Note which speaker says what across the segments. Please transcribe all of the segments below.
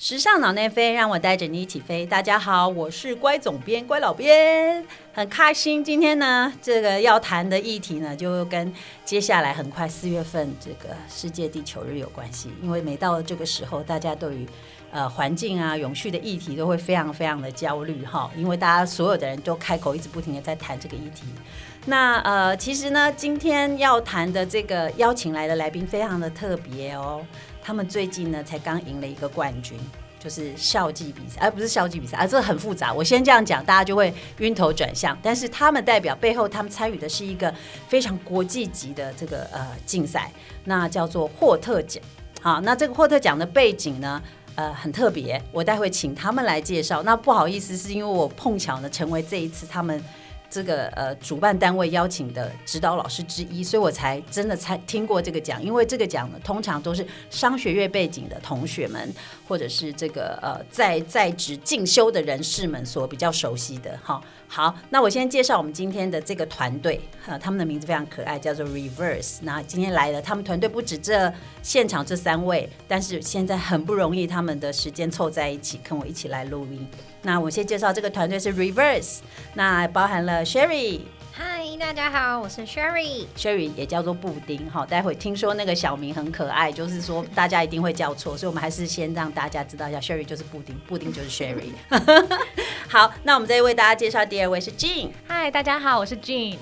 Speaker 1: 时尚脑内飞，让我带着你一起飞。大家好，我是乖总编、乖老编，很开心。今天呢，这个要谈的议题呢，就跟接下来很快四月份这个世界地球日有关系。因为每到这个时候，大家对于呃环境啊、永续的议题都会非常非常的焦虑哈。因为大家所有的人都开口一直不停的在谈这个议题。那呃，其实呢，今天要谈的这个邀请来的来宾非常的特别哦。他们最近呢才刚赢了一个冠军，就是校际比赛，而不是校际比赛啊，这很复杂。我先这样讲，大家就会晕头转向。但是他们代表背后，他们参与的是一个非常国际级的这个呃竞赛，那叫做霍特奖。好，那这个霍特奖的背景呢，呃，很特别，我待会请他们来介绍。那不好意思，是因为我碰巧呢成为这一次他们。这个呃，主办单位邀请的指导老师之一，所以我才真的才听过这个奖。因为这个奖呢，通常都是商学院背景的同学们，或者是这个呃在在职进修的人士们所比较熟悉的。哈，好，那我先介绍我们今天的这个团队，哈，他们的名字非常可爱，叫做 Reverse。那今天来了，他们团队不止这现场这三位，但是现在很不容易，他们的时间凑在一起，跟我一起来录音。那我先介绍这个团队是 Reverse，那包含了 Sherry，
Speaker 2: 嗨，大家好，我是 Sherry，Sherry
Speaker 1: 也叫做布丁哈。待会听说那个小名很可爱，就是说大家一定会叫错，所以我们还是先让大家知道一下，Sherry 就是布丁，布丁就是 Sherry。好，那我们再为大家介绍第二位是 Jean，
Speaker 3: 嗨，大家好，我是 Jean。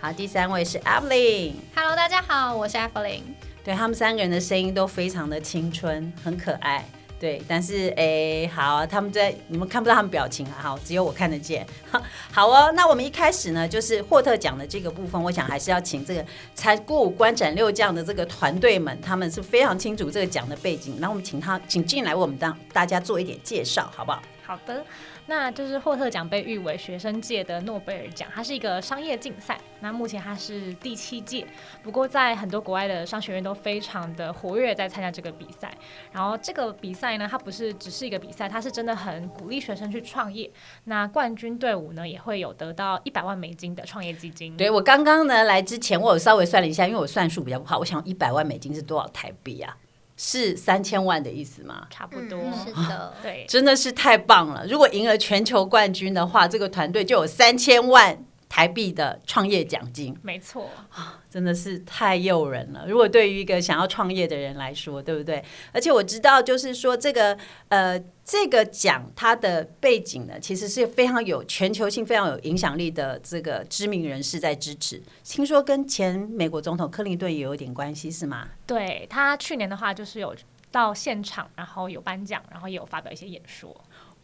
Speaker 1: 好，第三位是 Evelyn，Hello，
Speaker 2: 大家好，我是 Evelyn。
Speaker 1: 对他们三个人的声音都非常的青春，很可爱。对，但是诶，好，他们在你们看不到他们表情啊，好，只有我看得见。好哦，那我们一开始呢，就是霍特奖的这个部分，我想还是要请这个才过五关斩六将的这个团队们，他们是非常清楚这个奖的背景，那我们请他请进来我们当大家做一点介绍，好不好？
Speaker 3: 好的。那就是霍特奖被誉为学生界的诺贝尔奖，它是一个商业竞赛。那目前它是第七届，不过在很多国外的商学院都非常的活跃在参加这个比赛。然后这个比赛呢，它不是只是一个比赛，它是真的很鼓励学生去创业。那冠军队伍呢，也会有得到一百万美金的创业基金。
Speaker 1: 对我刚刚呢来之前，我有稍微算了一下，因为我算数比较不好，我想一百万美金是多少台币啊？是三千万的意思吗？
Speaker 3: 差不多，
Speaker 2: 是的，
Speaker 3: 对，
Speaker 1: 真的是太棒了。如果赢了全球冠军的话，这个团队就有三千万。台币的创业奖金，
Speaker 3: 没错
Speaker 1: 啊，真的是太诱人了。如果对于一个想要创业的人来说，对不对？而且我知道，就是说这个呃，这个奖它的背景呢，其实是非常有全球性、非常有影响力的这个知名人士在支持。听说跟前美国总统克林顿也有点关系，是吗？
Speaker 3: 对他去年的话，就是有到现场，然后有颁奖，然后也有发表一些演说。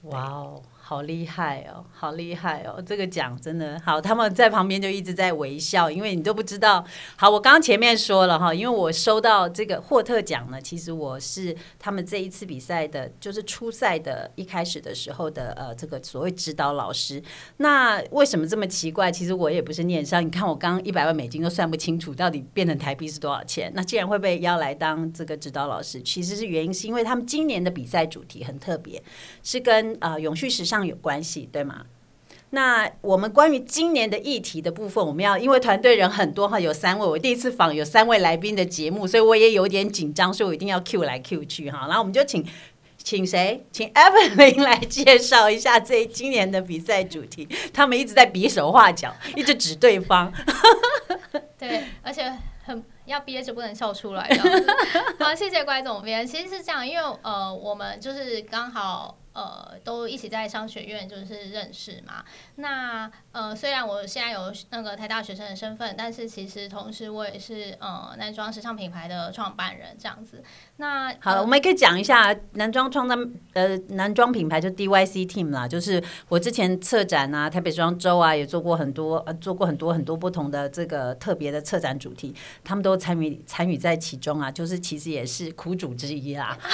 Speaker 1: 哇哦！好厉害哦，好厉害哦！这个奖真的好，他们在旁边就一直在微笑，因为你都不知道。好，我刚刚前面说了哈，因为我收到这个霍特奖呢，其实我是他们这一次比赛的，就是初赛的一开始的时候的呃，这个所谓指导老师。那为什么这么奇怪？其实我也不是念商，你看我刚一百万美金都算不清楚，到底变成台币是多少钱？那既然会被邀来当这个指导老师，其实是原因是因为他们今年的比赛主题很特别，是跟呃永续时尚。有关系对吗？那我们关于今年的议题的部分，我们要因为团队人很多哈，有三位，我第一次访有三位来宾的节目，所以我也有点紧张，所以我一定要 Q 来 Q 去哈。然后我们就请请谁，请 Evelyn 来介绍一下这今年的比赛主题。他们一直在比手画脚，一直指对方。
Speaker 2: 对，而且很要憋着不能笑出来。好，谢谢乖总编。其实是这样，因为呃，我们就是刚好。呃，都一起在商学院就是认识嘛。那呃，虽然我现在有那个台大学生的身份，但是其实同时我也是呃男装时尚品牌的创办人这样子。那
Speaker 1: 好了，我们也可以讲一下男装创造呃男装品牌就 DYC Team 啦，就是我之前策展啊，台北时装周啊，也做过很多呃做过很多很多不同的这个特别的策展主题，他们都参与参与在其中啊，就是其实也是苦主之一啦。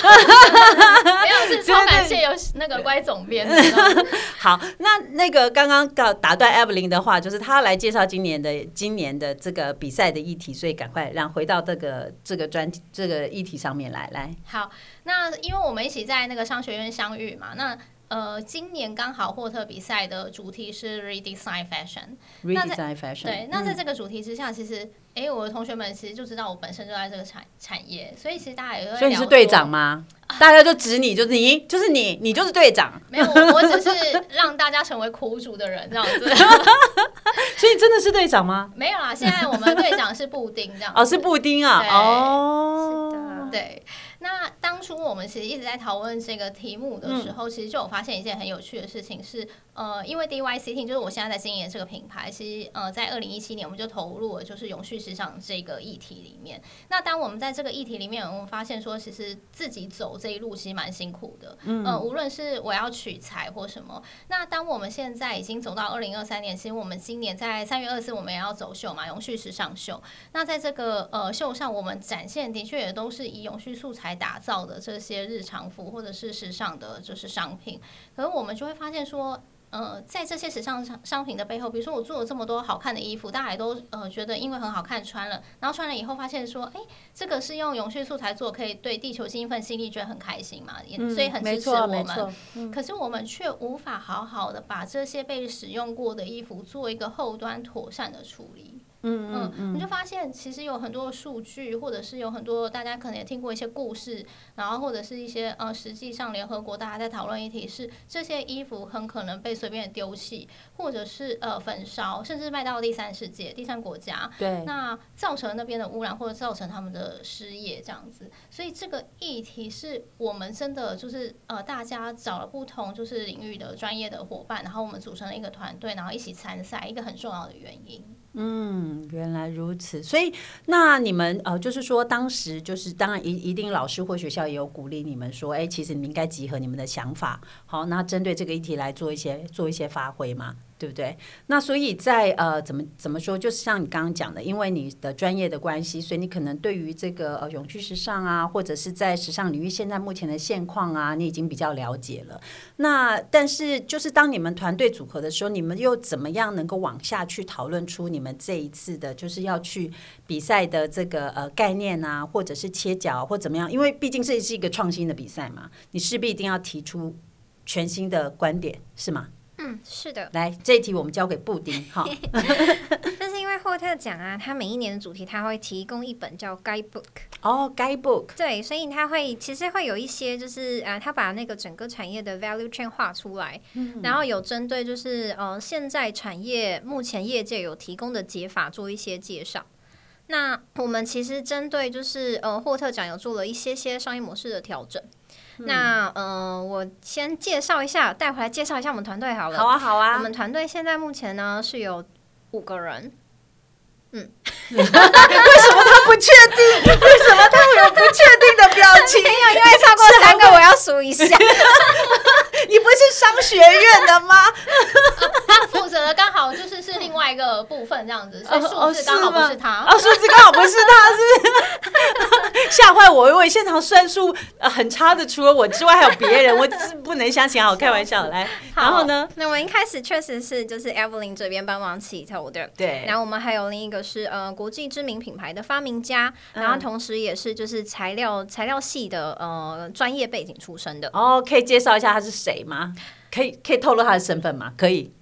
Speaker 2: 没有，是超感 谢有。那个乖总编，
Speaker 1: 好，那那个刚刚告打断 Evelyn 的话，就是他来介绍今年的今年的这个比赛的议题，所以赶快让回到这个这个专这个议题上面来来。
Speaker 2: 好，那因为我们一起在那个商学院相遇嘛，那。呃，今年刚好霍特比赛的主题是 redesign
Speaker 1: fashion，redesign fashion。
Speaker 2: 对，那在这个主题之下，其实，哎，我的同学们其实就知道我本身就在这个产产业，所以其实大家也会。
Speaker 1: 所以你是队长吗？大家就指你，就是你，就是你，你就是队长。
Speaker 2: 没有，我我只是让大家成为苦主的人这样子。
Speaker 1: 所以真的是队长吗？
Speaker 2: 没有啊，现在我们队长是布丁这样。
Speaker 1: 哦，是布丁啊。哦，
Speaker 3: 是的
Speaker 2: 对，那当初我们其实一直在讨论这个题目的时候，其实就有发现一件很有趣的事情是，呃，因为 DYC Team 就是我现在在经营的这个品牌，其实呃，在二零一七年我们就投入了就是永续时尚这个议题里面。那当我们在这个议题里面，我们发现说，其实自己走这一路其实蛮辛苦的，嗯、呃，无论是我要取材或什么。那当我们现在已经走到二零二三年，其实我们今年在三月二四我们也要走秀嘛，永续时尚秀。那在这个呃秀上，我们展现的确也都是以永续素材打造的这些日常服或者是时尚的，就是商品。可是我们就会发现说。呃，在这些时尚商商品的背后，比如说我做了这么多好看的衣服，大家也都呃觉得因为很好看穿了，然后穿了以后发现说，哎，这个是用永续素材做，可以对地球尽一份心力，觉得很开心嘛，也所以很支持我们。可是我们却无法好好的把这些被使用过的衣服做一个后端妥善的处理。
Speaker 1: 嗯嗯
Speaker 2: 嗯，你就发现其实有很多数据，或者是有很多大家可能也听过一些故事，然后或者是一些呃，实际上联合国大家在讨论议题是这些衣服很可能被随便地丢弃，或者是呃焚烧，甚至卖到第三世界、第三国家，
Speaker 1: 对。
Speaker 2: 那造成那边的污染，或者造成他们的失业这样子。所以这个议题是我们真的就是呃，大家找了不同就是领域的专业的伙伴，然后我们组成了一个团队，然后一起参赛，一个很重要的原因。
Speaker 1: 嗯，原来如此。所以，那你们呃，就是说，当时就是当然一一定老师或学校也有鼓励你们说，哎，其实你们应该集合你们的想法，好，那针对这个议题来做一些做一些发挥嘛。对不对？那所以在呃怎么怎么说，就是像你刚刚讲的，因为你的专业的关系，所以你可能对于这个呃永续时尚啊，或者是在时尚领域现在目前的现况啊，你已经比较了解了。那但是就是当你们团队组合的时候，你们又怎么样能够往下去讨论出你们这一次的，就是要去比赛的这个呃概念啊，或者是切角或怎么样？因为毕竟这是一个创新的比赛嘛，你势必一定要提出全新的观点，是吗？
Speaker 4: 嗯，是的，
Speaker 1: 来，这一题我们交给布丁 哈。
Speaker 4: 但是因为霍特奖啊，它每一年的主题它会提供一本叫 Guidebook，
Speaker 1: 哦，Guidebook，
Speaker 4: 对，所以它会其实会有一些就是啊，他把那个整个产业的 value chain 画出来，然后有针对就是呃现在产业目前业界有提供的解法做一些介绍。那我们其实针对就是呃霍特奖有做了一些些商业模式的调整。那呃，我先介绍一下，带回来介绍一下我们团队好了。
Speaker 1: 好啊，好啊
Speaker 4: 我
Speaker 1: 啊。
Speaker 4: 们团队现在目前呢是有五个人，嗯
Speaker 1: 为什么他不确定？为什么他会有不确定的表情？
Speaker 4: 没有，因为超过三个我要数一下。
Speaker 1: 你不是商学院的吗？
Speaker 2: 他负责的刚好就是是另外一个部分这样子，所以数字刚好不是他。
Speaker 1: 哦，数字刚好不是他，是 吓坏我！因为现场算术呃很差的，除了我之外还有别人，我是不能相信。好，开玩笑，来，然后呢？
Speaker 4: 那我们一开始确实是就是 Evelyn 这边帮忙起头的，
Speaker 1: 对，
Speaker 4: 然后我们还有另一个是呃国际知名品牌的发明家，
Speaker 1: 嗯
Speaker 4: 然后同时也是就是材料材料系的呃专业背景出身的。
Speaker 1: 哦，可以介绍一下他是谁吗？可以可以透露他的身份吗？可以。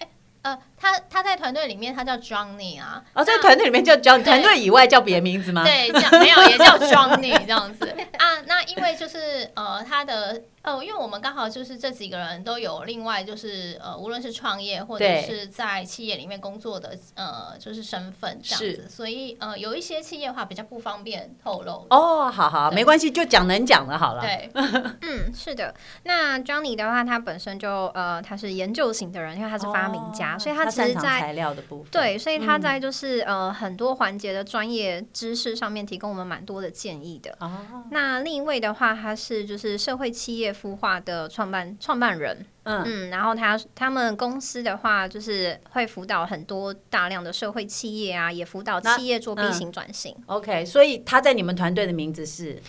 Speaker 2: 呃，他他在团队里面他叫 Johnny 啊，
Speaker 1: 哦，在团队里面叫
Speaker 2: Johnny，
Speaker 1: 团队以外叫别的名字吗？
Speaker 2: 对，叫没有也叫 Johnny 这样子啊。那因为就是呃他的呃，因为我们刚好就是这几个人都有另外就是呃，无论是创业或者是在企业里面工作的呃，就是身份这样子，所以呃有一些企业话比较不方便透露。
Speaker 1: 哦，好好，没关系，就讲能讲的好了。
Speaker 2: 对，
Speaker 4: 嗯，是的。那 Johnny 的话，他本身就呃他是研究型的人，因为他是发明家，
Speaker 1: 哦
Speaker 4: 所以他其
Speaker 1: 擅长
Speaker 4: 实在
Speaker 1: 材料的部分。
Speaker 4: 对，所以他
Speaker 1: 嗯。
Speaker 4: 在就是、呃很多环节的专业知识上面提供我们蛮多的建议的。
Speaker 1: 哦，
Speaker 4: 那另一位的话，他是就是社会企业孵化的创办创办人，
Speaker 1: 嗯，
Speaker 4: 嗯，然后他他们公司的话，就是会辅导很多大量的社会企业啊，也辅导企业做 B
Speaker 1: 嗯
Speaker 4: 型转型。
Speaker 1: OK，所以他在你们团队的名字是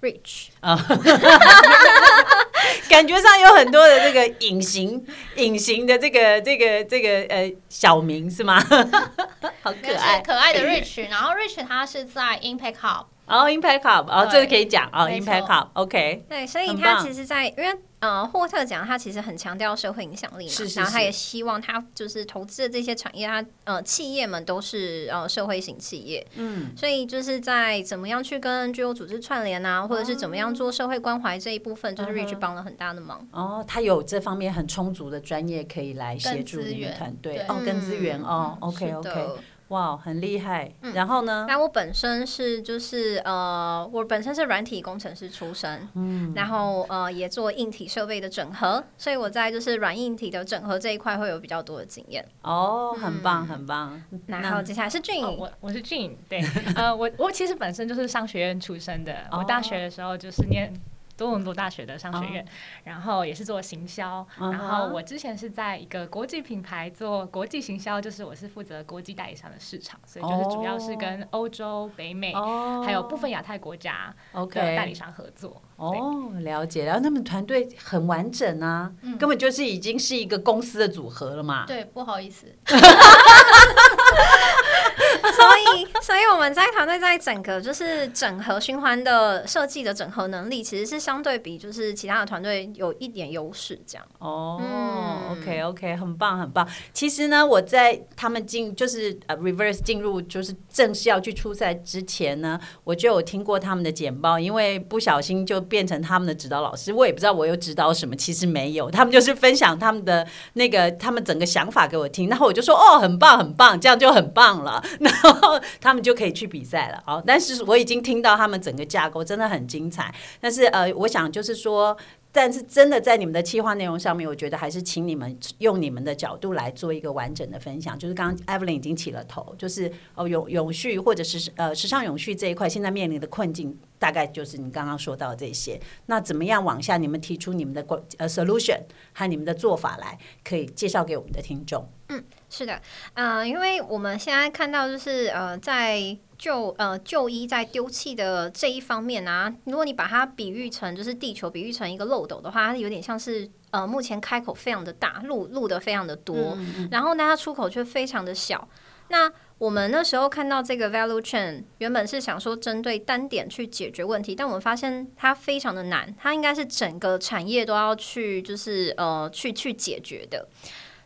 Speaker 4: ，Rich，
Speaker 1: 感觉上有很多的这个隐形、隐形的这个、这个、这个呃小名是吗？好可爱。
Speaker 2: 可爱的 Rich，然后 Rich 他是在 Impact Hub。
Speaker 1: 哦，Impact Hub，哦，这个可以讲哦，Impact Hub，OK，
Speaker 4: 对，所以他其实在，因为呃，霍特讲他其实很强调社会影响力嘛，
Speaker 1: 是是是
Speaker 4: 然后他也希望他就是投资的这些产业，他呃企业们都是呃社会型企业，
Speaker 1: 嗯，
Speaker 4: 所以就是在怎么样去跟 NGO 组织串联啊，或者是怎么样做社会关怀这一部分，就是 Rich 帮了很大的忙。
Speaker 1: 哦，他有这方面很充足的专业可以来协助团队哦，跟资源哦，OK
Speaker 4: 是
Speaker 1: OK，
Speaker 4: 的
Speaker 1: 哇，很厉害。然后呢？
Speaker 4: 那我本身是就是呃，我本身是软体工程师出身，嗯，然后呃也做硬体设备的整合，所以我在就是软硬体的整合这一块会有比较多的经验。
Speaker 1: 哦，很棒很棒。
Speaker 4: 然后接下来是俊
Speaker 3: 哦，我我是 Jean，对，呃，我我其实本身就是商学院出身的，我大学的时候就是念多伦多大学的商学院，然后也是做行销，然后我之前是在一个国际品牌做国际行销，就是我是负责国际代理商的市场，所以就是主要是跟欧洲、北美。
Speaker 1: 哦，
Speaker 3: 还有部分亚太国家的
Speaker 1: OK
Speaker 3: 代理商合作。
Speaker 1: 哦，了解。然后他们团队很完整啊，
Speaker 2: 嗯
Speaker 1: 根本就是已经是一个公司的组合了嘛。
Speaker 2: 对，不好意思，
Speaker 4: 所以，所以我们在团队在整个就是整合循环的设计的整合能力，其实是相对比就是其他的团队有一点优势。这样，
Speaker 1: 哦、
Speaker 4: 嗯
Speaker 1: o k OK，很棒很棒。其实呢，我在他们进就是呃 reverse 进入就是正式要去出赛之前呢，我就有听过他们的简报，因为不小心就变成他们的指导老师，我也不知道我有指导什么，其实没有，他们就是分享他们的那个他们整个想法给我听，然后我就说哦，很棒很棒，这样就很棒了，然后他们就可以去比赛了。好，但是我已经听到他们整个架构真的很精彩，但是呃，我想就是说。但是真的在你们的企划内容上面，我觉得还是请你们用你们的角度来做一个完整的分享。就是刚刚 Evelyn 已经起了头，就是哦永永续或者是呃时尚永续这一块，现在面临的困境大概就是你刚刚说到的这些。那怎么样往下，你们提出你们的关呃 solution 和你们的做法来，可以介绍给我们的听众。
Speaker 4: 嗯是的，呃，因为我们现在看到就是呃，在旧呃就医在丢弃的这一方面啊，如果你把它比喻成就是地球比喻成一个漏斗的话，它有点像是呃目前开口非常的大，路路的非常的多，然后呢它出口却非常的小。那我们那时候看到这个 value chain，原本是想说针对单点去解决问题，但我们发现它非常的难，它应该是整个产业都要去就是呃去去解决的。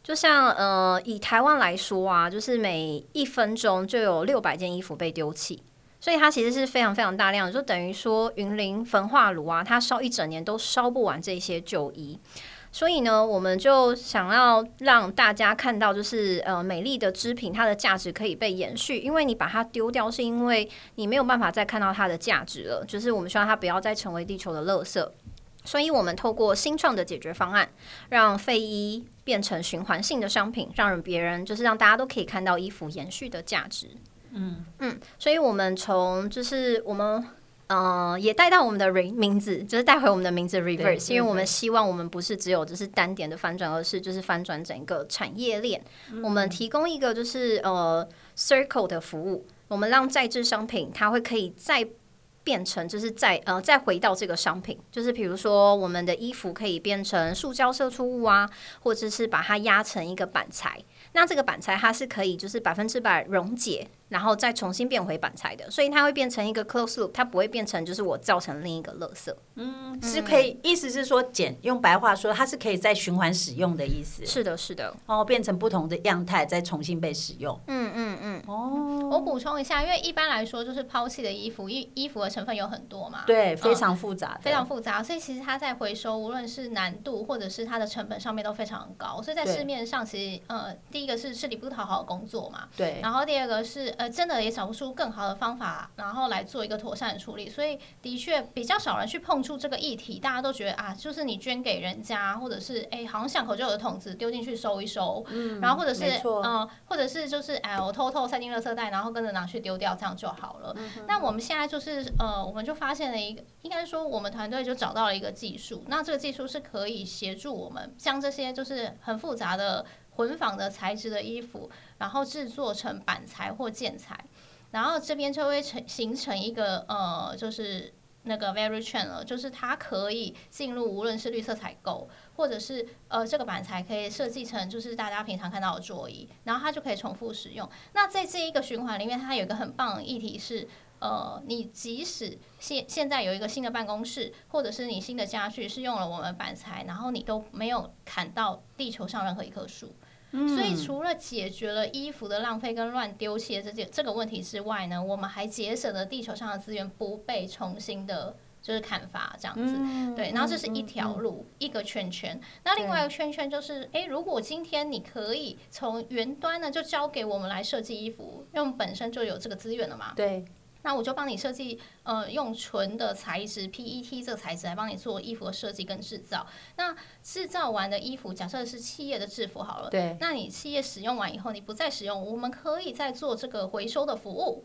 Speaker 4: 就像呃，以台湾来说啊，就是每一分钟就有六百件衣服被丢弃，所以它其实是非常非常大量的，就等于说云林焚化炉啊，它烧一整年都烧不完这些旧衣。所以呢，我们就想要让大家看到，就是呃，美丽的织品它的价值可以被延续，因为你把它丢掉，是因为你没有办法再看到它的价值了。就是我们希望它不要再成为地球的垃圾。所以我们透过新创的解决方案，让废衣变成循环性的商品，让人别人就是让大家都可以看到衣服延续的价值。嗯嗯，所以我们从就是我们呃也带到我们的 re 名字，就是带回我们的名字 reverse，因为我们希望我们不是只有只是单点的翻转，而是就是翻转整个产业链。我们提供一个就是呃 circle 的服务，我们让在制商品它会可以再。变成就是再呃再回到这个商品，就是比如说我们的衣服可以变成塑胶射出物啊，或者是把它压成一个板材。那这个板材它是可以就是百分之百溶解，然后再重新变回板材的，所以它会变成一个 close loop，它不会变成就是我造成另一个垃圾。
Speaker 1: 嗯是可以，意思是说简用白话说，它是可以再循环使用的意思。
Speaker 4: 是的，是的，
Speaker 1: 哦，变成不同的样态，再重新被使用。
Speaker 4: 嗯嗯嗯，
Speaker 1: 哦，
Speaker 2: 我补充一下，因为一般来说就是抛弃的衣服，衣衣服的成分有很多嘛，
Speaker 1: 对，非
Speaker 2: 嗯
Speaker 1: 常复杂的，
Speaker 2: 非常复杂，所以其实它在回收，无论是难度或者是它的成本上面都非常高，所以在市面上其实呃，第一个是吃力不讨好的工作嘛，
Speaker 1: 对，
Speaker 2: 然后第二个是呃，真的也找不出更好的方法，然后来做一个妥善的处理，所以的确比较少人去碰触这个议题，大家都觉得啊，就是你捐给人家，或者是哎，好像巷口就有的桶子丢进去收一收，嗯，然后或者是嗯、或者是就是哎，我偷偷塞进垃圾袋，然后跟着拿去丢掉，这样就好了。那我们现在就是呃，我们就发现了一个，应该说我们团队就找到了一个技术，那这个技术是可以协助我们将这些就是很复杂的混纺的材质的衣服，然后制作成板材或建材，然后这边就会成形成一个呃，就是那个 very chain 了，就是它可以进入无论是绿色采购，或者是呃这个板材可以设计成就是大家平常看到的桌椅，然后它就可以重复使用。那在这一个循环里面，它有一个很棒的议题是。呃，你即使现现在有一个新的办公室，或者是你新的家具是用了我们板材，然后你都没有砍到地球上任何一棵树。所以除了解决了衣服的浪费跟乱丢弃的这件这个问题之外呢，我们还节省了地球上的资源不被重新的。就是砍伐这样子，对，然后这是一条路，一个圈圈。那另外一个圈圈就是，哎，如果今天你可以从云端呢，就交给我们来设计衣服，因为我们本身就有这个资源了嘛。
Speaker 1: 对。
Speaker 2: 那我就帮你设计，呃，用纯的材质 PET 这个材质来帮你做衣服的设计跟制造。那制造完的衣服，假设是企业的制服好了，
Speaker 1: 对。
Speaker 2: 那你企业使用完以后，你不再使用，我们可以再做这个回收的服务。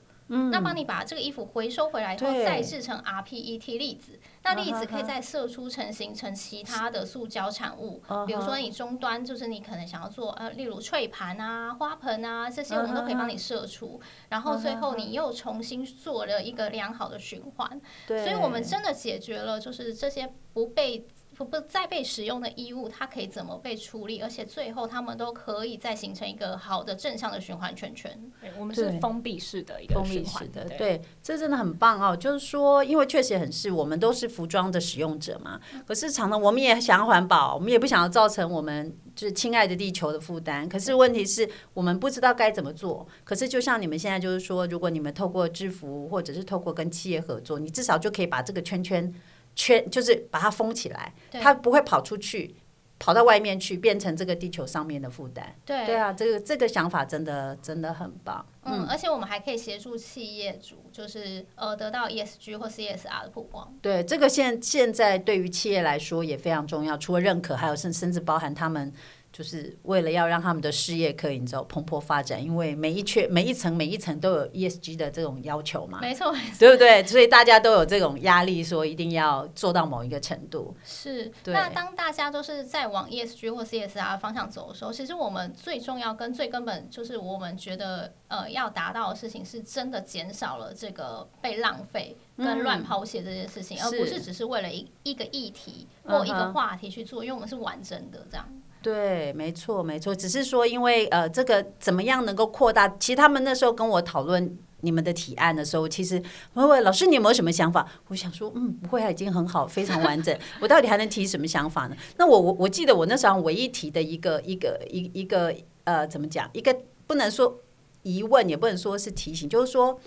Speaker 2: 那帮你把这个衣服回收回来以后，再制成 rPET 粒子，那粒子可以再射出成形成其他的塑胶产物，比如说你终端就是你可能想要做呃，例如脆盘啊、花盆啊这些，我们都可以帮你射出，然后最后你又重新做了一个良好的循环，所以我们真的解决了就是这些不被。不再被使用的衣物，它可以怎么被处理？而且最后，他们都可以再形成一个好的正向的循环圈圈。
Speaker 3: 对，我们是封闭式的一个循环
Speaker 1: 的。对，这真的很棒哦。就是说，因为确实很是，我们都是服装的使用者嘛。可是，常常我们也想要环保，我们也不想要造成我们就是亲爱的地球的负担。可是，问题是我们不知道该怎么做。可是，就像你们现在就是说，如果你们透过制服，或者是透过跟企业合作，你至少就可以把这个圈圈。圈就是把它封起来，它不会跑出去，跑到外面去，变成这个地球上面的负担。
Speaker 2: 对
Speaker 1: 对啊，这个这个想法真的真的很棒。
Speaker 2: 嗯，而且我们还可以协助企业主，就是呃得到 ESG 或 CSR 的曝光。
Speaker 1: 对，这个现现在对于企业来说也非常重要，除了认可，还有甚甚至包含他们。就是为了要让他们的事业可以你知道蓬勃发展，因为每一圈每一层每一层都有 ESG 的这种要求嘛，
Speaker 2: 没错，
Speaker 1: 对不对？所以大家都有这种压力，说一定要做到某一个程度。
Speaker 2: 是，那当大家都是在往 ESG 或 CSR 方向走的时候，其实我们最重要跟最根本就是我们觉得呃要达到的事情，是真的减少了这个被浪费跟乱抛弃这件事情，而不是只是为了一一个议题或一个话题去做，因为我们是完整的这样。
Speaker 1: 对，没错，没错，只是说，因为呃，这个怎么样能够扩大？其实他们那时候跟我讨论你们的提案的时候，其实我问老师你有没有什么想法？我想说，嗯，不会，已经很好，非常完整。我到底还能提什么想法呢？那我我我记得我那时候唯一提的一个一个一一个呃，怎么讲？一个不能说疑问，也不能说是提醒，就是说。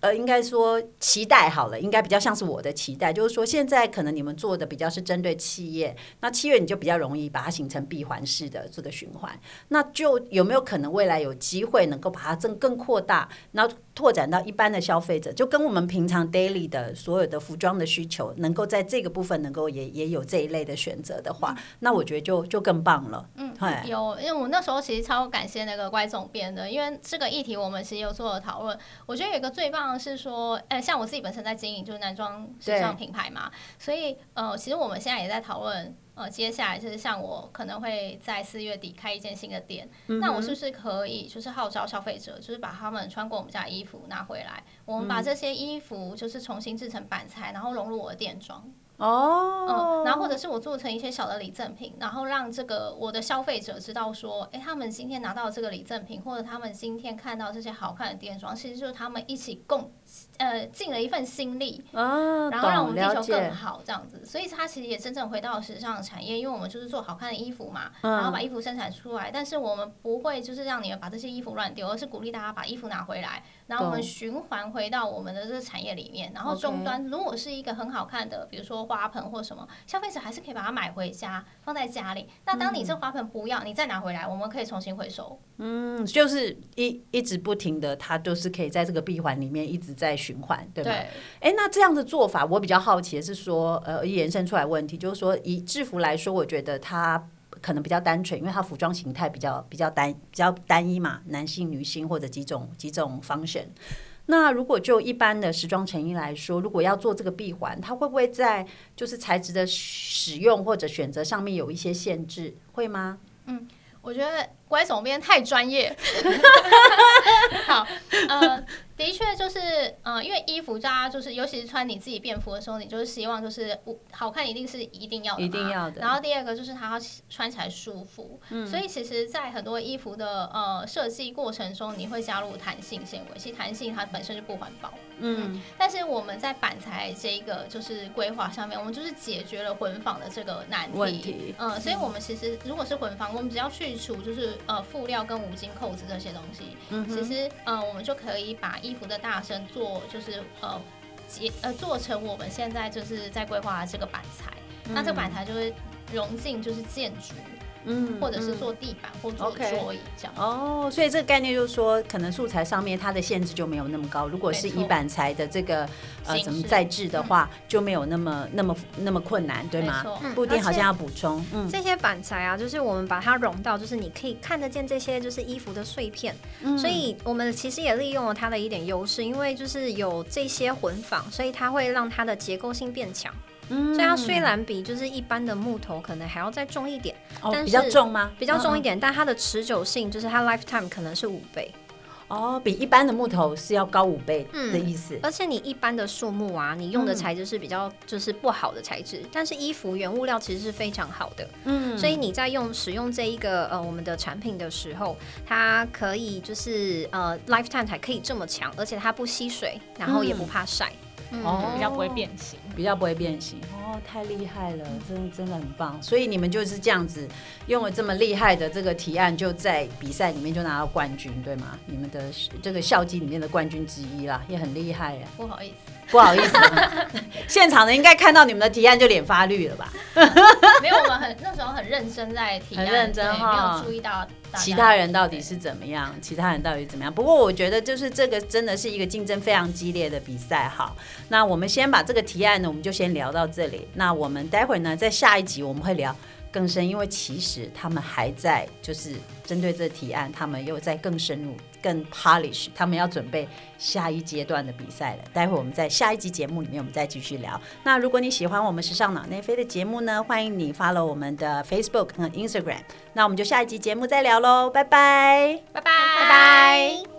Speaker 1: 呃，应该说期待好了，应该比较像是我的期待，就是说现在可能你们做的比较是针对企业，那企业你就比较容易把它形成闭环式的这个循环，那就有没有可能未来有机会能够把它更更扩大，然后拓展到一般的消费者，就跟我们平常 daily 的所有的服装的需求，能够在这个部分能够也也有这一类的选择的话，那我觉得就就更棒了。
Speaker 2: 嗯，有，因为我那时候其实超感谢那个乖总编的，因为这个议题我们其实有做了讨论，我觉得有一个最棒。是说，呃，像我自己本身在经营就是男装时尚品牌嘛，所以呃，其实我们现在也在讨论，呃，接下来就是像我可能会在四月底开一间新的店，那我是不是可以就是号召消费者，就是把他们穿过我们家衣服拿回来，我们把这些衣服就是重新制成板材，然后融入我的店装。
Speaker 1: 哦，
Speaker 2: 嗯，然后或者是我做成一些小的礼赠品，然后让这个我的消费者知道说，哎，他们今天拿到这个礼赠品，或者他们今天看到这些好看的店装，其实就是他们一起共。呃，尽了一份心力，然后让我们地球更好，这样子，所以它其实也真正回到时尚产业，因为我们就是做好看的衣服嘛，然后把衣服生产出来，但是我们不会就是让你们把这些衣服乱丢，而是鼓励大家把衣服拿回来，然后我们循环回到我们的这个产业里面，然后终端如果是一个很好看的，比如说花盆或什么，消费者还是可以把它买回家放在家里。那当你这花盆不要，你再拿回来，我们可以重新回收。
Speaker 1: 嗯，就是一一直不停的，它就是可以在这个闭环里面一直在循环，对吧？哎，那这样的做法，我比较好奇的是说，呃，延伸出来问题就是说，以制服来说，我觉得它可能比较单纯，因为它服装形态比较比较单比较单一嘛，男性、女性或者几种几种 function。那如果就一般的时装成衣来说，如果要做这个闭环，它会不会在就是材质的使用或者选择上面有一些限制？会吗？
Speaker 2: 嗯。我觉得乖总编太专业。好，呃，的确就是，呃，因为衣服大家就是，尤其是穿你自己便服的时候，你就是希望就是好看，一定是一定要的
Speaker 1: 一定要的
Speaker 2: 然后第二个就是它要穿起来舒服，
Speaker 1: 嗯
Speaker 2: 所以其实，在很多衣服的呃设计过程中，你会加入弹性纤维，其实弹性它本身就不环保。
Speaker 1: 嗯，
Speaker 2: 但是我们在板材这一个就是规划上面，我们就是解决了混纺的这个难题。
Speaker 1: 问题
Speaker 2: 嗯、所以我们其实如果是混纺，我们只要去除就是呃布料跟五金扣子这些东西，
Speaker 1: 嗯
Speaker 2: 其实呃我们就可以把衣服的大身做就是呃结呃做成我们现在就是在规划的这个板材。那这个板材就会融进就是建筑，
Speaker 1: 嗯
Speaker 2: 或者是做地板或做
Speaker 1: OK
Speaker 2: 桌椅这样。
Speaker 1: 哦，所以这个概念就是说，可能素材上面它的限制就没有那么高。如果是以板材的这个呃怎么再制的话，就没有那么那么那么困难，对吗
Speaker 2: 没？错，
Speaker 4: 嗯
Speaker 1: 不一定好像要补充，嗯
Speaker 4: 这些板材啊，就是我们把它融到，就是你可以看得见这些就是衣服的碎片，
Speaker 1: 嗯
Speaker 4: 所以我们其实也利用了它的一点优势，因为就是有这些混纺，所以它会让它的结构性变强。
Speaker 1: 嗯
Speaker 4: 所以它虽然比就是一般的木头可能还要再重一点，但
Speaker 1: 哦比较重吗？
Speaker 4: 比较重一
Speaker 1: 嗯
Speaker 4: 点，但它的持久性就是它 lifetime 可能是五倍。
Speaker 1: 哦，比一般的木头是要高五倍
Speaker 4: 嗯
Speaker 1: 的意思。
Speaker 4: 而且你一般的树木啊，你用的
Speaker 1: 嗯
Speaker 4: 材质是比较就是不好的材质，但是衣服原物料其实是非常好的。
Speaker 1: 嗯
Speaker 4: 所以你在用使用这一个呃我们的产品的时候，它可以就是呃 lifetime 才可以这么强，而且它不吸水，然后也不怕晒。嗯
Speaker 1: 哦
Speaker 3: 比较不会变形。
Speaker 1: 比较不会变形哦，太厉害了，真的真的很棒。所以你们就是这样子用了这么厉害的这个提案，就在比赛里面就拿到冠军，对吗？你们的这个校级里面的冠军之一啦，也很厉害呀。
Speaker 2: 不好意思，
Speaker 1: 不好意思，现场的应该看到你们的提案就脸发绿了吧？
Speaker 2: 没有，我们很那时候很认真在提案，
Speaker 1: 很认真
Speaker 2: 没有注意到
Speaker 1: 其他人到底是怎么样？其他人到底怎么样？不过我觉得就是这个真的是一个竞争非常激烈的比赛。好，那我们先把这个提案呢，我们就先聊到这里。那我们待会儿呢，在下一集我们会聊更深，因为其实他们还在就是针对这提案，他们又在更深入、更 polish，他们要准备下一阶段的比赛了。待会我们在下一集节目里面，我们再继续聊。那如果你喜欢我们时尚脑内飞的节目呢，欢迎你 follow 我们的 Facebook 和 Instagram。那我们就下一集节目再聊喽，拜拜。
Speaker 2: 拜拜
Speaker 4: 拜拜。